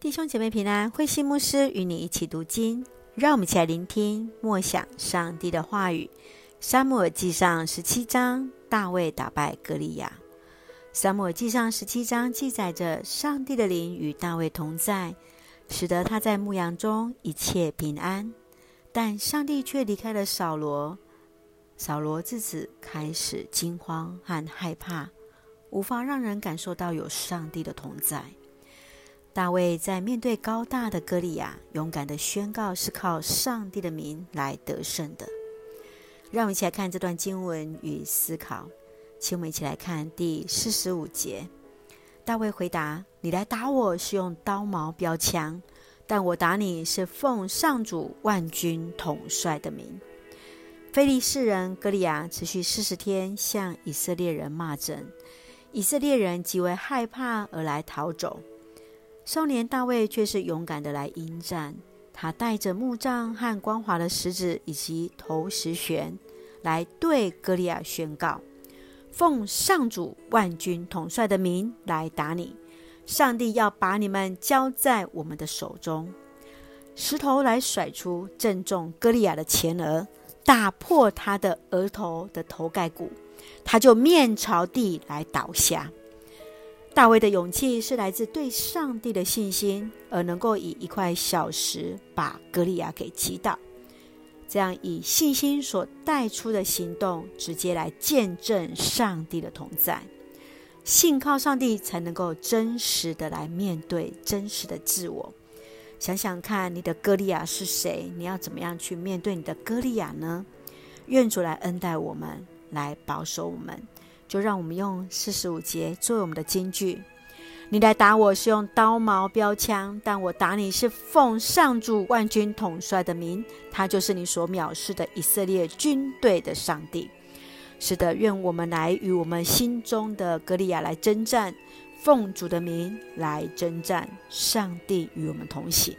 弟兄姐妹平安，慧心牧师与你一起读经，让我们一起来聆听默想上帝的话语。撒母耳记上十七章，大卫打败歌利亚。撒母耳记上十七章记载着上帝的灵与大卫同在，使得他在牧羊中一切平安。但上帝却离开了扫罗，扫罗自此开始惊慌和害怕，无法让人感受到有上帝的同在。大卫在面对高大的歌利亚，勇敢地宣告是靠上帝的名来得胜的。让我们一起来看这段经文与思考。请我们一起来看第四十五节。大卫回答：“你来打我是用刀矛标枪，但我打你是奉上主万军统帅的名。”非利士人歌利亚持续四十天向以色列人骂阵，以色列人极为害怕而来逃走。少年大卫却是勇敢的来迎战，他带着木杖和光滑的石子以及投石旋，来对歌利亚宣告：“奉上主万军统帅的名来打你，上帝要把你们交在我们的手中。”石头来甩出，正中歌利亚的前额，打破他的额头的头盖骨，他就面朝地来倒下。大卫的勇气是来自对上帝的信心，而能够以一块小石把歌利亚给击倒。这样以信心所带出的行动，直接来见证上帝的同在。信靠上帝，才能够真实的来面对真实的自我。想想看，你的歌利亚是谁？你要怎么样去面对你的歌利亚呢？愿主来恩待我们，来保守我们。就让我们用四十五节作为我们的金句。你来打我是用刀矛标枪，但我打你是奉上主万军统帅的名，他就是你所藐视的以色列军队的上帝。是的，愿我们来与我们心中的歌利亚来征战，奉主的名来征战，上帝与我们同行。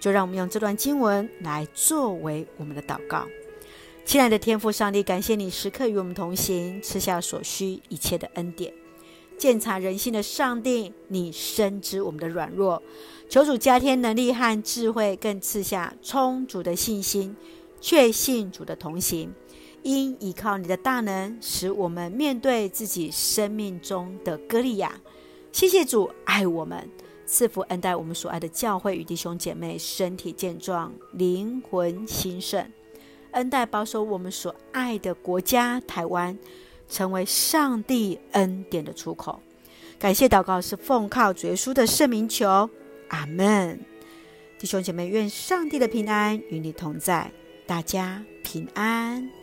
就让我们用这段经文来作为我们的祷告。亲爱的天父上帝，感谢你时刻与我们同行，赐下所需一切的恩典。鉴察人心的上帝，你深知我们的软弱，求主加添能力和智慧，更赐下充足的信心，确信主的同行。因依靠你的大能，使我们面对自己生命中的歌利亚。谢谢主爱我们，赐福恩待我们所爱的教会与弟兄姐妹，身体健壮，灵魂兴盛。恩待保守我们所爱的国家台湾，成为上帝恩典的出口。感谢祷告是奉靠主耶稣的圣名求，阿门。弟兄姐妹，愿上帝的平安与你同在，大家平安。